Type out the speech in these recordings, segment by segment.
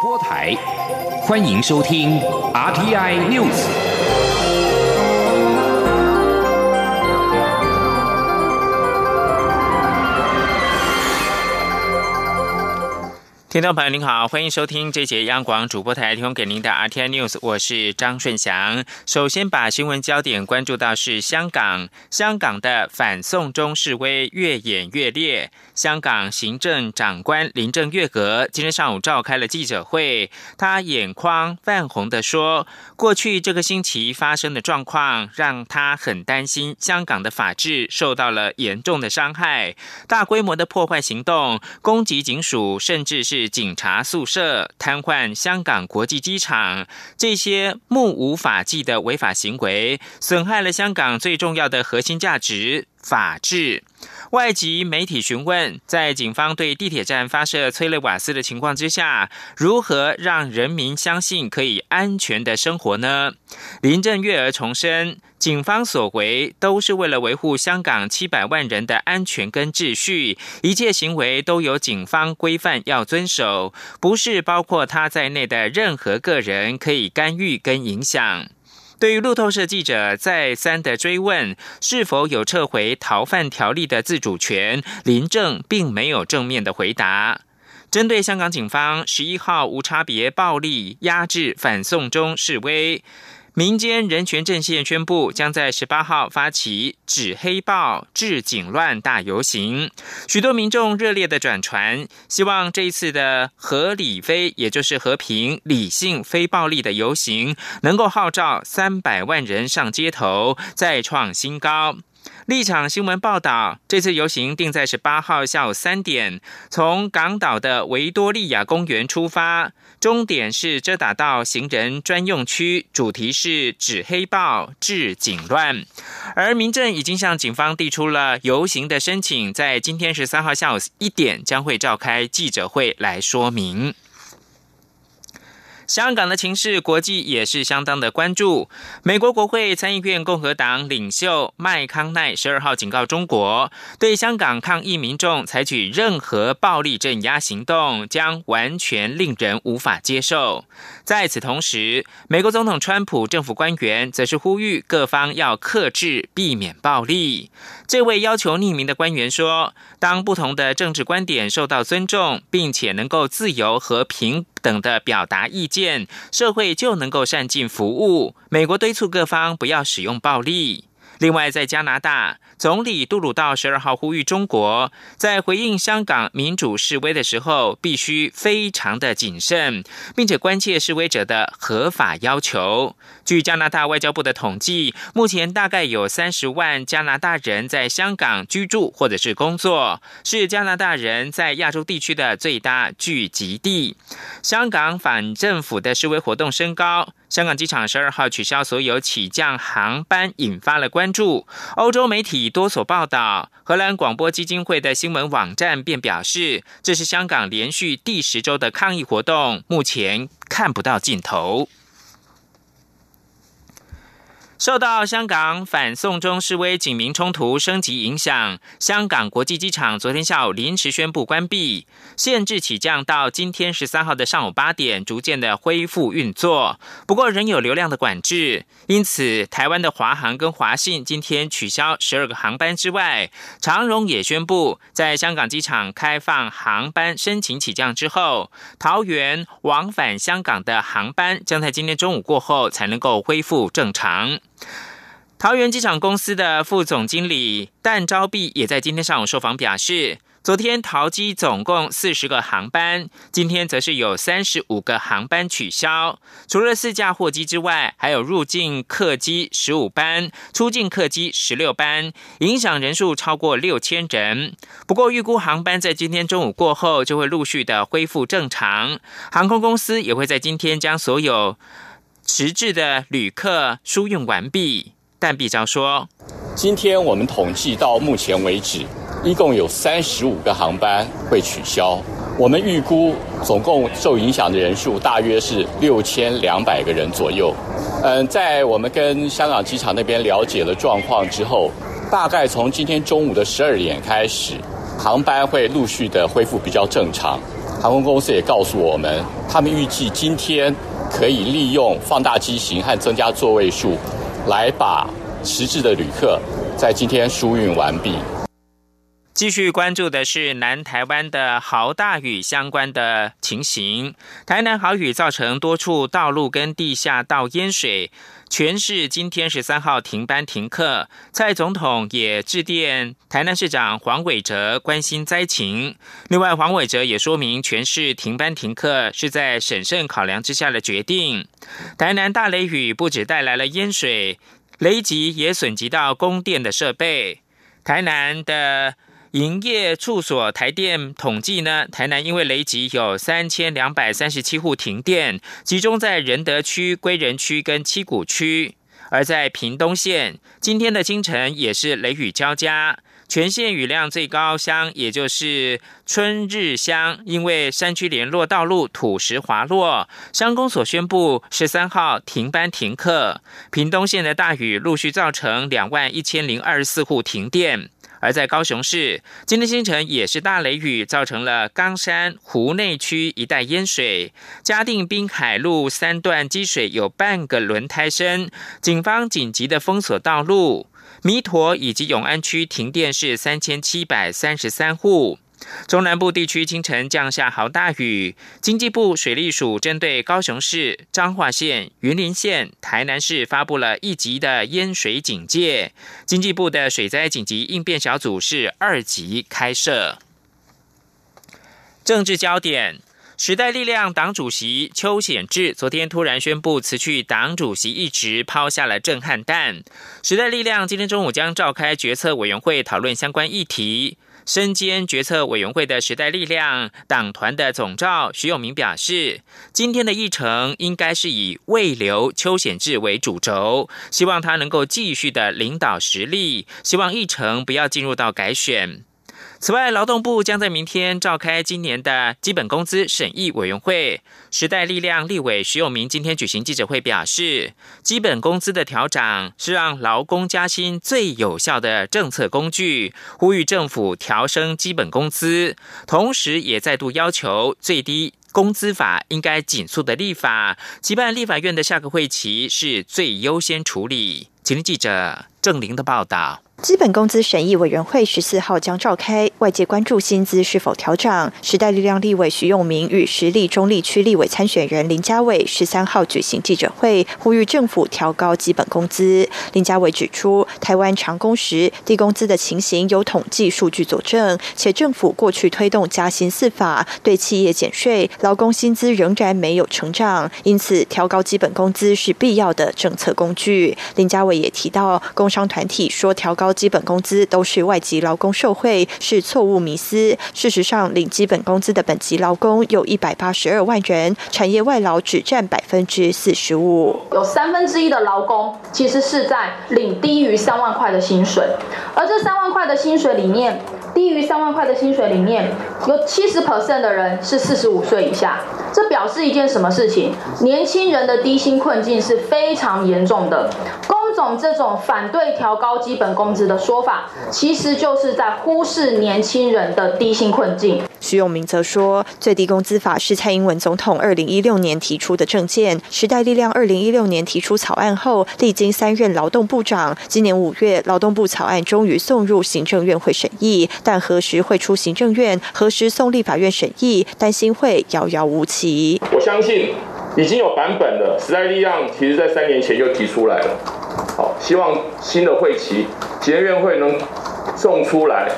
播台，欢迎收听 RTI News。听众朋友您好，欢迎收听这节央广主播台提供给您的 RTI News，我是张顺祥。首先把新闻焦点关注到是香港，香港的反送中示威越演越烈。香港行政长官林郑月娥今天上午召开了记者会，她眼眶泛红的说：“过去这个星期发生的状况，让她很担心香港的法治受到了严重的伤害，大规模的破坏行动，攻击警署，甚至是。”警察宿舍瘫痪，香港国际机场，这些目无法纪的违法行为，损害了香港最重要的核心价值——法治。外籍媒体询问，在警方对地铁站发射催泪瓦斯的情况之下，如何让人民相信可以安全的生活呢？林郑月娥重申。警方所为都是为了维护香港七百万人的安全跟秩序，一切行为都有警方规范要遵守，不是包括他在内的任何个人可以干预跟影响。对于路透社记者再三的追问是否有撤回逃犯条例的自主权，林郑并没有正面的回答。针对香港警方十一号无差别暴力压制反送中示威。民间人权阵线宣布，将在十八号发起“止黑暴、治警乱”大游行。许多民众热烈的转传，希望这一次的合理非，也就是和平、理性、非暴力的游行，能够号召三百万人上街头，再创新高。立场新闻报道，这次游行定在十八号下午三点，从港岛的维多利亚公园出发，终点是遮打道行人专用区，主题是止黑暴、治警乱。而民政已经向警方递出了游行的申请，在今天十三号下午一点将会召开记者会来说明。香港的情势，国际也是相当的关注。美国国会参议院共和党领袖麦康奈十二号警告中国，对香港抗议民众采取任何暴力镇压行动，将完全令人无法接受。在此同时，美国总统川普政府官员则是呼吁各方要克制，避免暴力。这位要求匿名的官员说：“当不同的政治观点受到尊重，并且能够自由和平等的表达意见，社会就能够善尽服务。”美国敦促各方不要使用暴力。另外，在加拿大，总理杜鲁道十二号呼吁中国在回应香港民主示威的时候，必须非常的谨慎，并且关切示威者的合法要求。据加拿大外交部的统计，目前大概有三十万加拿大人在香港居住或者是工作，是加拿大人在亚洲地区的最大聚集地。香港反政府的示威活动升高。香港机场十二号取消所有起降航班，引发了关注。欧洲媒体多所报道，荷兰广播基金会的新闻网站便表示，这是香港连续第十周的抗议活动，目前看不到尽头。受到香港反送中示威警民冲突升级影响，香港国际机场昨天下午临时宣布关闭，限制起降到今天十三号的上午八点，逐渐的恢复运作。不过仍有流量的管制，因此台湾的华航跟华信今天取消十二个航班之外，长荣也宣布在香港机场开放航班申请起降之后，桃园往返香港的航班将在今天中午过后才能够恢复正常。桃园机场公司的副总经理但昭碧也在今天上午受访表示，昨天桃机总共四十个航班，今天则是有三十五个航班取消。除了四架货机之外，还有入境客机十五班，出境客机十六班，影响人数超过六千人。不过，预估航班在今天中午过后就会陆续的恢复正常。航空公司也会在今天将所有迟滞的旅客输运完毕。但毕昭说：“今天我们统计到目前为止，一共有三十五个航班会取消。我们预估总共受影响的人数大约是六千两百个人左右。嗯，在我们跟香港机场那边了解了状况之后，大概从今天中午的十二点开始，航班会陆续的恢复比较正常。航空公司也告诉我们，他们预计今天可以利用放大机型和增加座位数，来把迟滞的旅客在今天疏运完毕。继续关注的是南台湾的豪大雨相关的情形。台南豪雨造成多处道路跟地下道淹水，全市今天十三号停班停课。蔡总统也致电台南市长黄伟哲关心灾情。另外，黄伟哲也说明，全市停班停课是在审慎考量之下的决定。台南大雷雨不止带来了淹水，雷击也损及到供电的设备。台南的。营业处所台电统计呢，台南因为雷击有三千两百三十七户停电，集中在仁德区、归仁区跟七股区。而在屏东县，今天的清晨也是雷雨交加，全县雨量最高乡也就是春日乡，因为山区联络道路土石滑落，乡公所宣布十三号停班停课。屏东县的大雨陆续造成两万一千零二十四户停电。而在高雄市，今天清晨也是大雷雨，造成了冈山湖内区一带淹水，嘉定滨海路三段积水有半个轮胎深，警方紧急的封锁道路。弥陀以及永安区停电是三千七百三十三户。中南部地区清晨降下豪大雨，经济部水利署针对高雄市、彰化县、云林县、台南市发布了一级的淹水警戒。经济部的水灾紧急应变小组是二级开设。政治焦点：时代力量党主席邱显志昨天突然宣布辞去党主席一职，抛下了震撼弹。时代力量今天中午将召开决策委员会讨论相关议题。身兼决策委员会的时代力量党团的总召徐永明表示，今天的议程应该是以未留邱显志为主轴，希望他能够继续的领导实力，希望议程不要进入到改选。此外，劳动部将在明天召开今年的基本工资审议委员会。时代力量立委徐永明今天举行记者会，表示，基本工资的调涨是让劳工加薪最有效的政策工具，呼吁政府调升基本工资，同时也再度要求最低工资法应该紧速的立法，期办立法院的下个会期是最优先处理。请听记者郑玲的报道。基本工资审议委员会十四号将召开，外界关注薪资是否调涨。时代力量立委徐永明与实力中立区立委参选人林家伟十三号举行记者会，呼吁政府调高基本工资。林家伟指出，台湾长工时、低工资的情形有统计数据佐证，且政府过去推动加薪四法，对企业减税，劳工薪资仍然没有成长，因此调高基本工资是必要的政策工具。林家伟也提到，工商团体说调高。基本工资都是外籍劳工受贿，是错误迷思。事实上，领基本工资的本籍劳工有一百八十二万人，产业外劳只占百分之四十五。有三分之一的劳工其实是在领低于三万块的薪水，而这三万块的薪水里面，低于三万块的薪水里面有七十 percent 的人是四十五岁以下。这表示一件什么事情？年轻人的低薪困境是非常严重的。总这种反对调高基本工资的说法，其实就是在忽视年轻人的低薪困境。徐永明则说，最低工资法是蔡英文总统二零一六年提出的政见，时代力量二零一六年提出草案后，历经三任劳动部长，今年五月劳动部草案终于送入行政院会审议，但何时会出行政院，何时送立法院审议，担心会遥遥无期。我相信。已经有版本了，时代力量其实在三年前就提出来了。好，希望新的会期，结院会能送出来。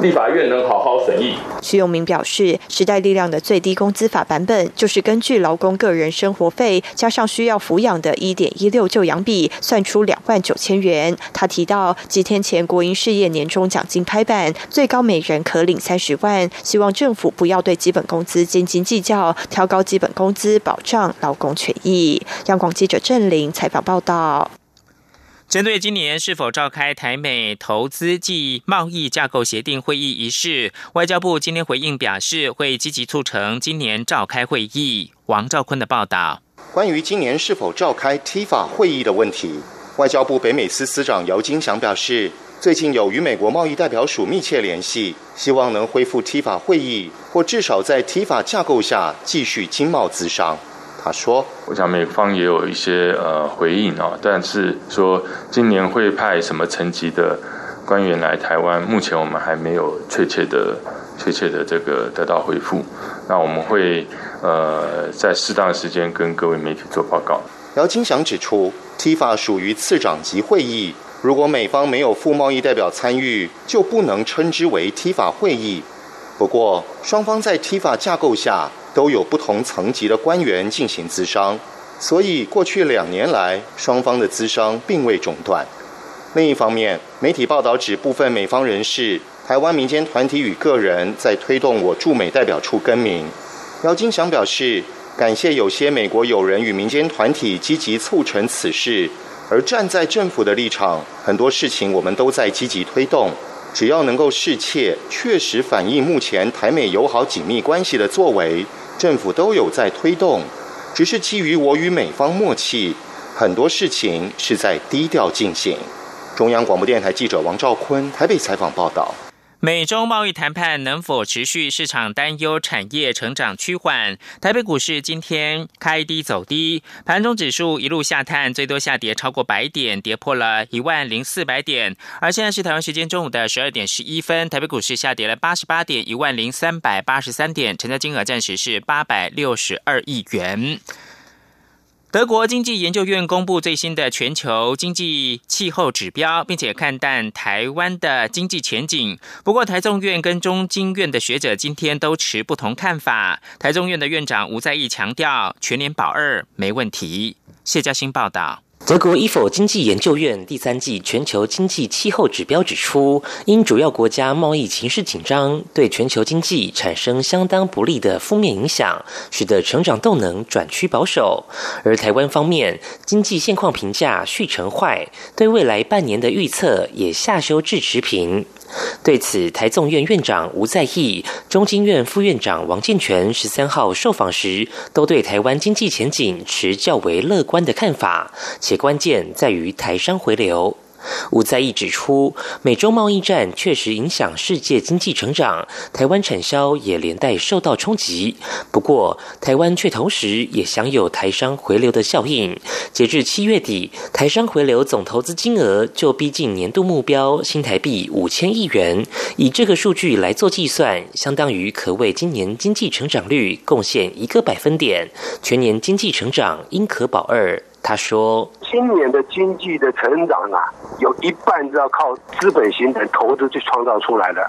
立法院能好好审议。徐永明表示，时代力量的最低工资法版本就是根据劳工个人生活费加上需要抚养的一点一六就养比算出两万九千元。他提到，几天前国营事业年终奖金拍板，最高每人可领三十万，希望政府不要对基本工资斤斤计较，调高基本工资，保障劳工权益。央广记者郑玲采访报道。针对今年是否召开台美投资暨贸易架构协定会议一事，外交部今天回应表示，会积极促成今年召开会议。王兆坤的报道：关于今年是否召开 T 法会议的问题，外交部北美司司长姚金祥表示。最近有与美国贸易代表署密切联系，希望能恢复 T 法会议，或至少在 T 法架构下继续经贸资商。他说：“我想美方也有一些呃回应啊，但是说今年会派什么层级的官员来台湾，目前我们还没有确切的、确切的这个得到回复。那我们会呃在适当的时间跟各位媒体做报告。”姚金祥指出，TIFA 属于次长级会议。如果美方没有副贸易代表参与，就不能称之为 TIFA 会议。不过，双方在 TIFA 架构下都有不同层级的官员进行咨商，所以过去两年来，双方的咨商并未中断。另一方面，媒体报道指部分美方人士、台湾民间团体与个人在推动我驻美代表处更名。姚金祥表示，感谢有些美国友人与民间团体积极促成此事。而站在政府的立场，很多事情我们都在积极推动。只要能够适切、确实反映目前台美友好紧密关系的作为，政府都有在推动。只是基于我与美方默契，很多事情是在低调进行。中央广播电台记者王兆坤台北采访报道。美中贸易谈判能否持续？市场担忧产业成长趋缓。台北股市今天开低走低，盘中指数一路下探，最多下跌超过百点，跌破了一万零四百点。而现在是台湾时间中午的十二点十一分，台北股市下跌了八十八点，一万零三百八十三点，成交金额暂时是八百六十二亿元。德国经济研究院公布最新的全球经济气候指标，并且看淡台湾的经济前景。不过，台中院跟中经院的学者今天都持不同看法。台中院的院长吴在义强调，全年保二没问题。谢嘉欣报道。德国伊否经济研究院第三季全球经济气候指标指出，因主要国家贸易情势紧张，对全球经济产生相当不利的负面影响，使得成长动能转趋保守。而台湾方面，经济现况评价续成坏，对未来半年的预测也下修至持平。对此，台纵院院长吴在义、中经院副院长王建全十三号受访时，都对台湾经济前景持较为乐观的看法，且关键在于台商回流。吴在义指出，美洲贸易战确实影响世界经济成长，台湾产销也连带受到冲击。不过，台湾却同时也享有台商回流的效应。截至七月底，台商回流总投资金额就逼近年度目标新台币五千亿元。以这个数据来做计算，相当于可为今年经济成长率贡献一个百分点，全年经济成长应可保二。他说：“今年的经济的成长啊，有一半是要靠资本形成投资去创造出来的。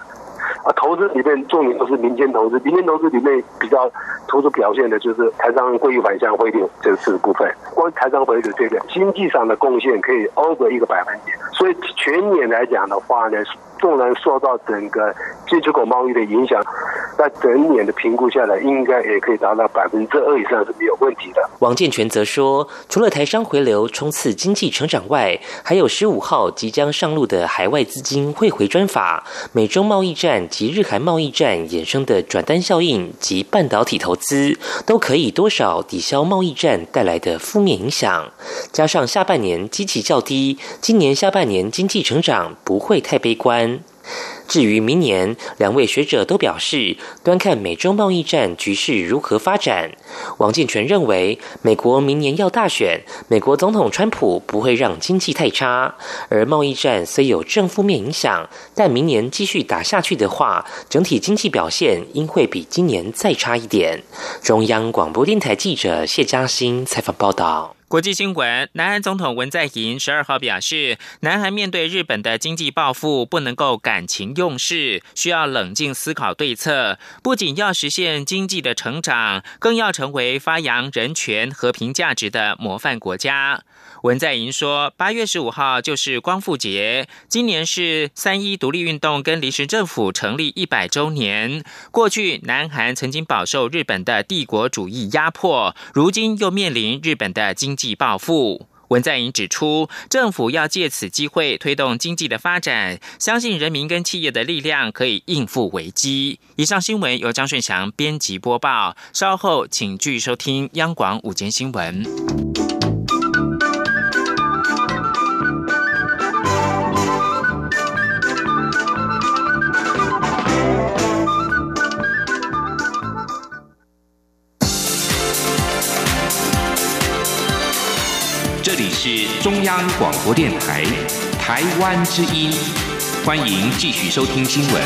啊，投资里面重点都是民间投资，民间投资里面比较突出表现的就是台商归于反向汇率这四个部分。光台商汇率这个经济上的贡献可以 over 一个百分点，所以全年来讲的话呢。”纵然受到整个进出口贸易的影响，在整年的评估下来，应该也可以达到百分之二以上是没有问题的。王建全则说，除了台商回流冲刺经济成长外，还有十五号即将上路的海外资金汇回专法、美中贸易战及日韩贸易战衍生的转单效应及半导体投资，都可以多少抵消贸易战带来的负面影响。加上下半年基期较低，今年下半年经济成长不会太悲观。至于明年，两位学者都表示，端看美中贸易战局势如何发展。王建全认为，美国明年要大选，美国总统川普不会让经济太差。而贸易战虽有正负面影响，但明年继续打下去的话，整体经济表现应会比今年再差一点。中央广播电台记者谢嘉欣采访报道。国际新闻：南韩总统文在寅十二号表示，南韩面对日本的经济报复，不能够感情用事，需要冷静思考对策。不仅要实现经济的成长，更要成为发扬人权、和平价值的模范国家。文在寅说：“八月十五号就是光复节，今年是三一独立运动跟临时政府成立一百周年。过去南韩曾经饱受日本的帝国主义压迫，如今又面临日本的经济报复。”文在寅指出，政府要借此机会推动经济的发展，相信人民跟企业的力量可以应付危机。以上新闻由张顺祥编辑播报，稍后请继续收听央广午间新闻。是中央广播电台台湾之音，欢迎继续收听新闻。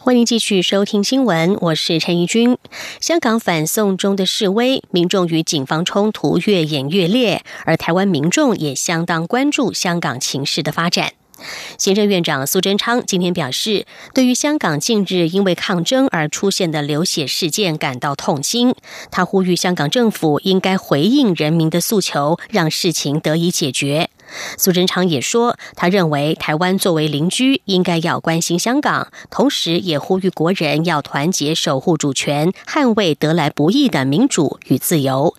欢迎继续收听新闻，我是陈怡君。香港反送中的示威，民众与警方冲突越演越烈，而台湾民众也相当关注香港情势的发展。行政院长苏贞昌今天表示，对于香港近日因为抗争而出现的流血事件感到痛心。他呼吁香港政府应该回应人民的诉求，让事情得以解决。苏贞昌也说，他认为台湾作为邻居，应该要关心香港，同时也呼吁国人要团结守护主权，捍卫得来不易的民主与自由。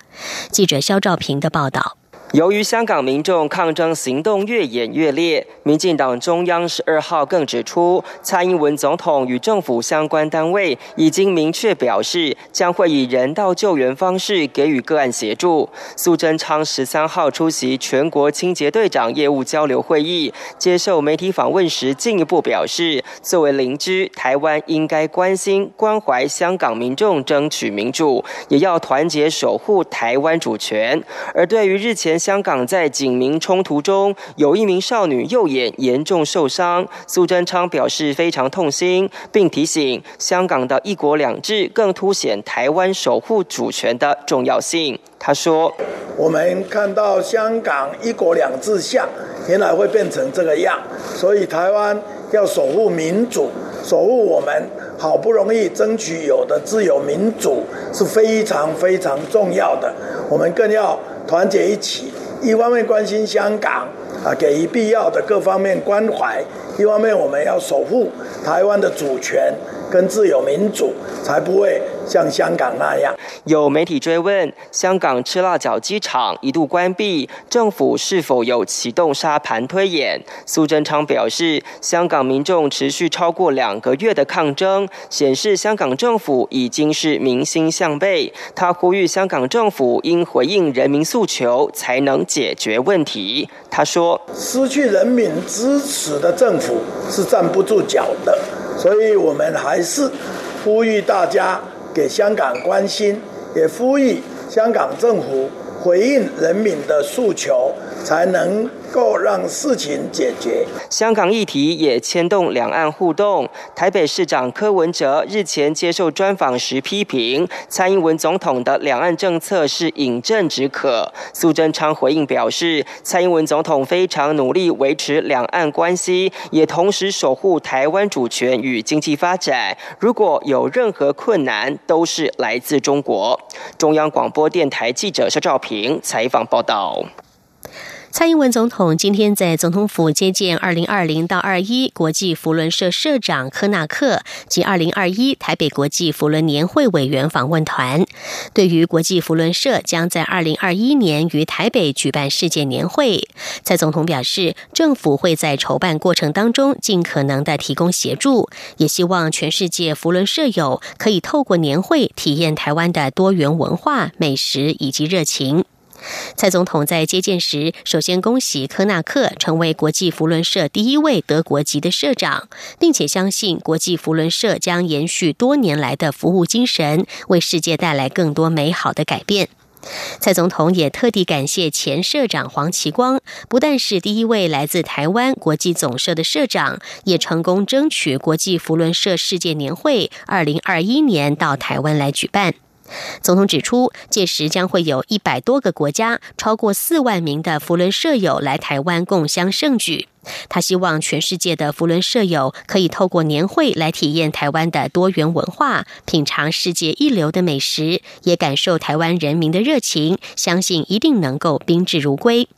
记者肖兆平的报道。由于香港民众抗争行动越演越烈，民进党中央十二号更指出，蔡英文总统与政府相关单位已经明确表示，将会以人道救援方式给予个案协助。苏贞昌十三号出席全国清洁队长业务交流会议，接受媒体访问时，进一步表示，作为邻居，台湾应该关心关怀香港民众争取民主，也要团结守护台湾主权。而对于日前，香港在警民冲突中，有一名少女右眼严重受伤。苏贞昌表示非常痛心，并提醒香港的一国两制更凸显台湾守护主权的重要性。他说：“我们看到香港一国两制下，原来会变成这个样，所以台湾要守护民主，守护我们好不容易争取有的自由民主是非常非常重要的。我们更要。”团结一起，一方面关心香港，啊，给予必要的各方面关怀；一方面我们要守护台湾的主权。跟自由民主，才不会像香港那样。有媒体追问，香港吃辣椒机场一度关闭，政府是否有启动沙盘推演？苏贞昌表示，香港民众持续超过两个月的抗争，显示香港政府已经是民心向背。他呼吁香港政府应回应人民诉求，才能解决问题。他说：“失去人民支持的政府是站不住脚的。”所以我们还是呼吁大家给香港关心，也呼吁香港政府回应人民的诉求，才能。够让事情解决。香港议题也牵动两岸互动。台北市长柯文哲日前接受专访时批评蔡英文总统的两岸政策是饮鸩止渴。苏贞昌回应表示，蔡英文总统非常努力维持两岸关系，也同时守护台湾主权与经济发展。如果有任何困难，都是来自中国。中央广播电台记者肖兆平采访报道。蔡英文总统今天在总统府接见二零二零到二一国际福伦社社长科纳克及二零二一台北国际福伦年会委员访问团。对于国际福伦社将在二零二一年于台北举办世界年会，蔡总统表示，政府会在筹办过程当中尽可能的提供协助，也希望全世界福伦社友可以透过年会体验台湾的多元文化、美食以及热情。蔡总统在接见时，首先恭喜科纳克成为国际福伦社第一位德国籍的社长，并且相信国际福伦社将延续多年来的服务精神，为世界带来更多美好的改变。蔡总统也特地感谢前社长黄奇光，不但是第一位来自台湾国际总社的社长，也成功争取国际福伦社世界年会二零二一年到台湾来举办。总统指出，届时将会有一百多个国家、超过四万名的福伦社友来台湾共襄盛举。他希望全世界的福伦社友可以透过年会来体验台湾的多元文化，品尝世界一流的美食，也感受台湾人民的热情，相信一定能够宾至如归。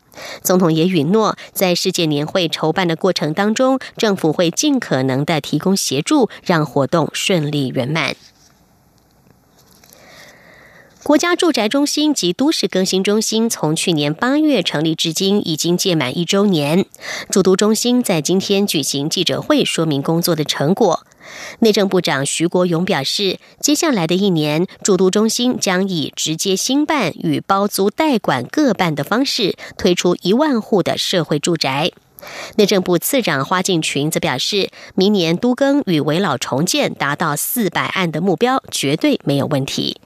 总统也允诺，在世界年会筹办的过程当中，政府会尽可能的提供协助，让活动顺利圆满。国家住宅中心及都市更新中心从去年八月成立至今，已经届满一周年。住都中心在今天举行记者会，说明工作的成果。内政部长徐国勇表示，接下来的一年，住都中心将以直接兴办与包租代管各办的方式，推出一万户的社会住宅。内政部次长花敬群则表示，明年都更与围老重建达到四百案的目标，绝对没有问题。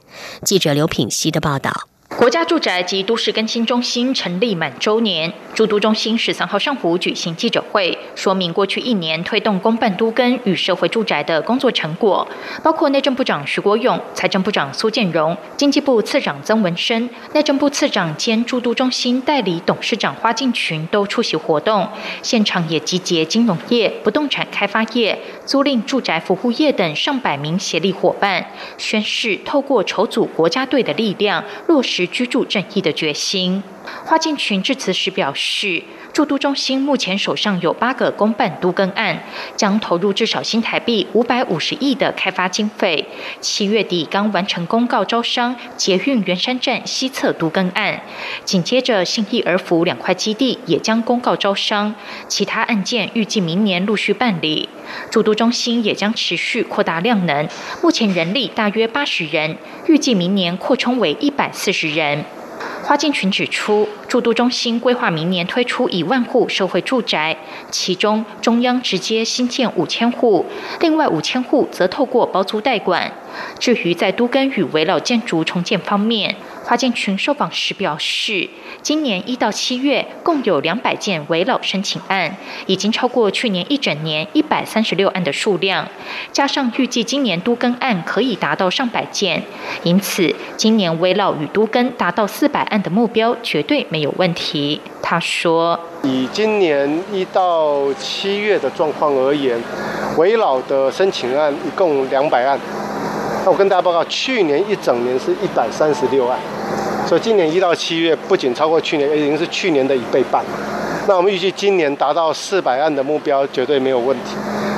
记者刘品希的报道。国家住宅及都市更新中心成立满周年，住都中心十三号上午举行记者会，说明过去一年推动公办都更与社会住宅的工作成果，包括内政部长徐国勇、财政部长苏建荣、经济部次长曾文生、内政部次长兼住都中心代理董事长花敬群都出席活动，现场也集结金融业、不动产开发业、租赁住宅服务业等上百名协力伙伴，宣誓透过筹组国家队的力量，落实。居住正义的决心。花建群致辞时表示。驻都中心目前手上有八个公办都更案，将投入至少新台币五百五十亿的开发经费。七月底刚完成公告招商捷运圆山站西侧都更案，紧接着信义儿福两块基地也将公告招商，其他案件预计明年陆续办理。驻都中心也将持续扩大量能，目前人力大约八十人，预计明年扩充为一百四十人。花建群指出，住都中心规划明年推出一万户社会住宅，其中中央直接新建五千户，另外五千户则透过包租代管。至于在都根与围绕建筑重建方面，花建群受访时表示，今年一到七月共有两百件围老申请案，已经超过去年一整年一百三十六案的数量。加上预计今年都更案可以达到上百件，因此今年围老与都更达到四百案的目标绝对没有问题。他说：“以今年一到七月的状况而言，围老的申请案一共两百案。”那我跟大家报告，去年一整年是一百三十六案，所以今年一到七月不仅超过去年，已经是去年的一倍半。那我们预计今年达到四百案的目标绝对没有问题。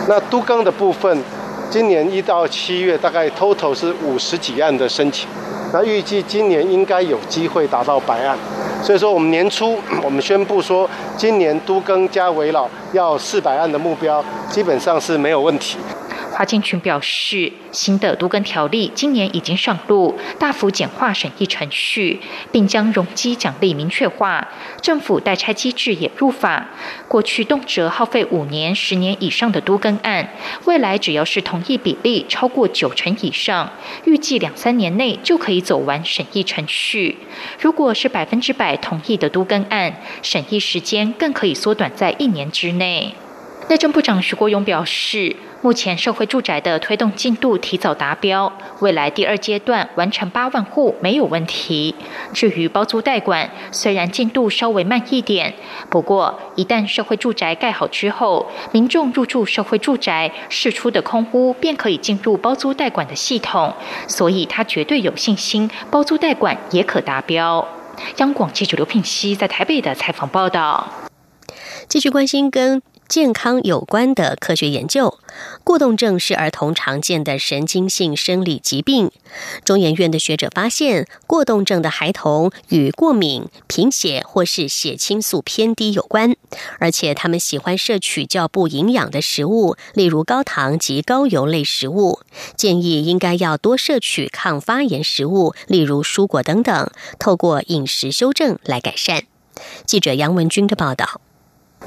那都更的部分，今年一到七月大概 total 是五十几案的申请，那预计今年应该有机会达到百案。所以说我们年初 我们宣布说，今年都更加围绕要四百案的目标，基本上是没有问题。华建群表示，新的都更条例今年已经上路，大幅简化审议程序，并将容积奖励明确化，政府代拆机制也入法。过去动辄耗费五年、十年以上的都更案，未来只要是同意比例超过九成以上，预计两三年内就可以走完审议程序。如果是百分之百同意的都更案，审议时间更可以缩短在一年之内。内政部长徐国勇表示。目前社会住宅的推动进度提早达标，未来第二阶段完成八万户没有问题。至于包租代管，虽然进度稍微慢一点，不过一旦社会住宅盖好之后，民众入住社会住宅释出的空屋便可以进入包租代管的系统，所以他绝对有信心包租代管也可达标。央广记者刘聘熙在台北的采访报道，继续关心跟。健康有关的科学研究，过动症是儿童常见的神经性生理疾病。中研院的学者发现，过动症的孩童与过敏、贫血或是血清素偏低有关，而且他们喜欢摄取较不营养的食物，例如高糖及高油类食物。建议应该要多摄取抗发炎食物，例如蔬果等等，透过饮食修正来改善。记者杨文军的报道。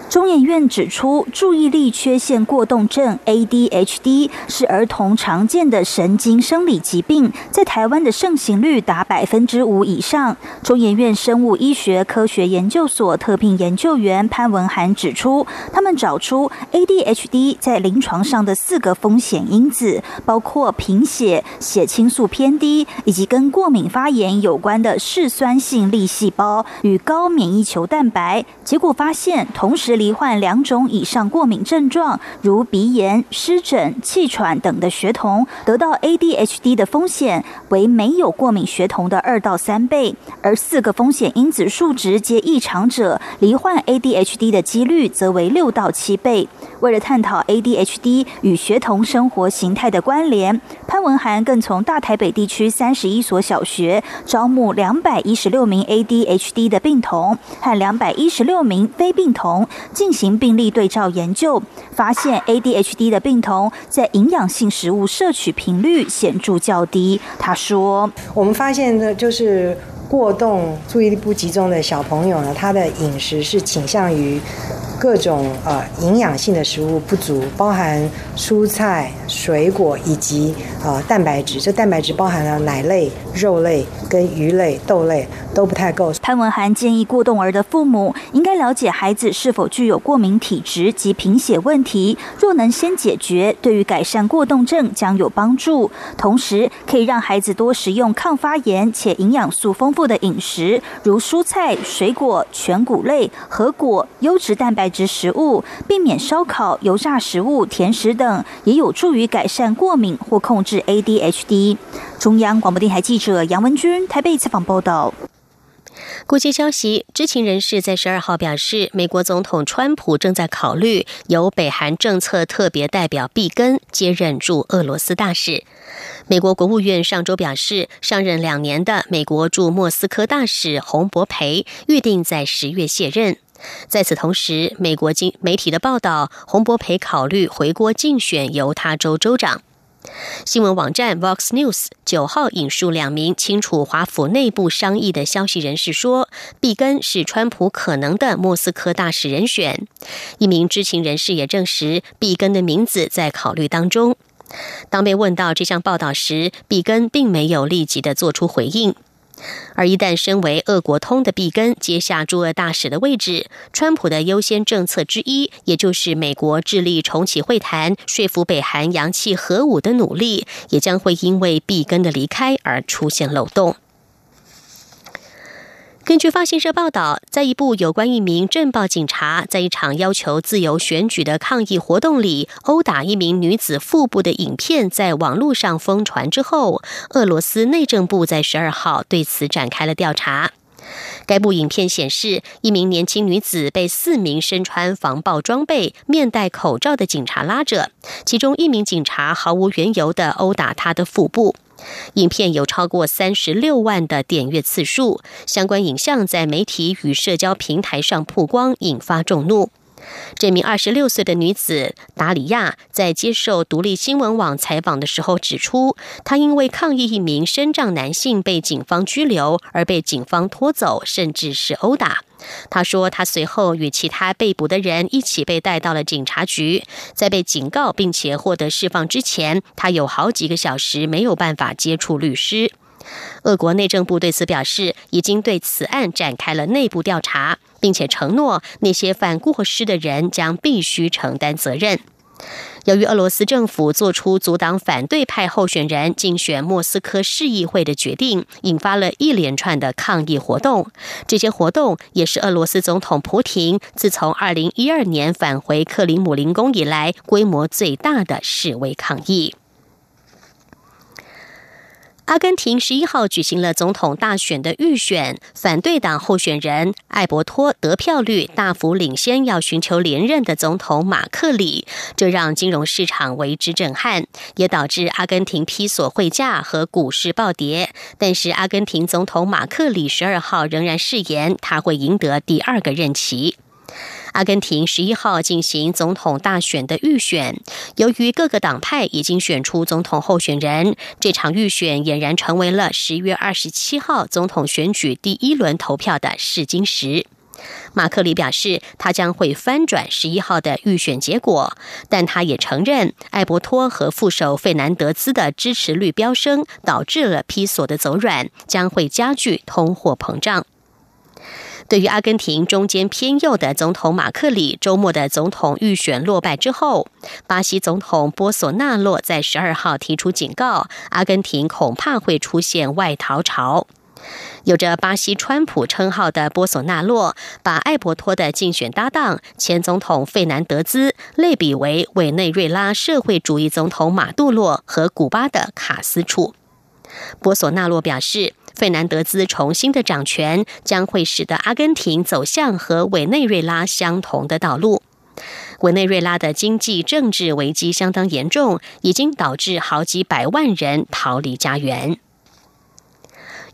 中研院指出，注意力缺陷过动症 （ADHD） 是儿童常见的神经生理疾病，在台湾的盛行率达百分之五以上。中研院生物医学科学研究所特聘研究员潘文涵指出，他们找出 ADHD 在临床上的四个风险因子，包括贫血、血清素偏低，以及跟过敏发炎有关的嗜酸性粒细胞与高免疫球蛋白。结果发现，同时罹患两种以上过敏症状，如鼻炎、湿疹、气喘等的学童，得到 ADHD 的风险为没有过敏学童的二到三倍；而四个风险因子数值皆异常者，罹患 ADHD 的几率则为六到七倍。为了探讨 ADHD 与学童生活形态的关联，潘文涵更从大台北地区三十一所小学招募两百一十六名 ADHD 的病童和两百一十六名非病童。进行病例对照研究，发现 ADHD 的病童在营养性食物摄取频率显著较低。他说：“我们发现的就是过动、注意力不集中的小朋友呢，他的饮食是倾向于各种呃营养性的食物不足，包含蔬菜、水果以及呃蛋白质。这蛋白质包含了奶类、肉类跟鱼类、豆类都不太够。潘文涵建议过动儿的父母应该了解孩子是否具有过敏体质及贫血问题，若能先解决，对于改善过动症将有帮助。同时，可以让孩子多食用抗发炎且营养素丰富的饮食，如蔬菜、水果、全谷类、核果、优质蛋白质食物，避免烧烤、油炸食物、甜食等，也有助于改善过敏或控制 ADHD。中央广播电台记者杨文君台北采访报道。国际消息，知情人士在十二号表示，美国总统川普正在考虑由北韩政策特别代表毕根接任驻俄罗斯大使。美国国务院上周表示，上任两年的美国驻莫斯科大使洪博培预定在十月卸任。在此同时，美国经媒体的报道，洪博培考虑回国竞选犹他州州长。新闻网站 Vox News 九号引述两名清楚华府内部商议的消息人士说，毕根是川普可能的莫斯科大使人选。一名知情人士也证实，毕根的名字在考虑当中。当被问到这项报道时，毕根并没有立即的做出回应。而一旦身为俄国通的毕根接下驻俄大使的位置，川普的优先政策之一，也就是美国致力重启会谈、说服北韩扬弃核武的努力，也将会因为毕根的离开而出现漏洞。根据发现社报道，在一部有关一名镇暴警察在一场要求自由选举的抗议活动里殴打一名女子腹部的影片在网络上疯传之后，俄罗斯内政部在十二号对此展开了调查。该部影片显示，一名年轻女子被四名身穿防暴装备、面戴口罩的警察拉着，其中一名警察毫无缘由的殴打她的腹部。影片有超过三十六万的点阅次数，相关影像在媒体与社交平台上曝光，引发众怒。这名二十六岁的女子达里亚在接受独立新闻网采访的时候指出，她因为抗议一名身障男性被警方拘留而被警方拖走，甚至是殴打。她说，她随后与其他被捕的人一起被带到了警察局，在被警告并且获得释放之前，她有好几个小时没有办法接触律师。俄国内政部对此表示，已经对此案展开了内部调查，并且承诺那些犯过失的人将必须承担责任。由于俄罗斯政府做出阻挡反对派候选人竞选莫斯科市议会的决定，引发了一连串的抗议活动。这些活动也是俄罗斯总统普廷自从二零一二年返回克里姆林宫以来规模最大的示威抗议。阿根廷十一号举行了总统大选的预选，反对党候选人艾伯托得票率大幅领先，要寻求连任的总统马克里，这让金融市场为之震撼，也导致阿根廷披索汇价和股市暴跌。但是，阿根廷总统马克里十二号仍然誓言他会赢得第二个任期。阿根廷十一号进行总统大选的预选，由于各个党派已经选出总统候选人，这场预选俨然成为了十月二十七号总统选举第一轮投票的试金石。马克里表示，他将会翻转十一号的预选结果，但他也承认艾伯托和副手费南德兹的支持率飙升，导致了披索的走软，将会加剧通货膨胀。对于阿根廷中间偏右的总统马克里周末的总统预选落败之后，巴西总统波索纳洛在十二号提出警告，阿根廷恐怕会出现外逃潮。有着“巴西川普”称号的波索纳洛，把艾伯托的竞选搭档前总统费南德兹类比为委内瑞拉社会主义总统马杜洛和古巴的卡斯楚。波索纳洛表示。费南德兹重新的掌权将会使得阿根廷走向和委内瑞拉相同的道路。委内瑞拉的经济政治危机相当严重，已经导致好几百万人逃离家园。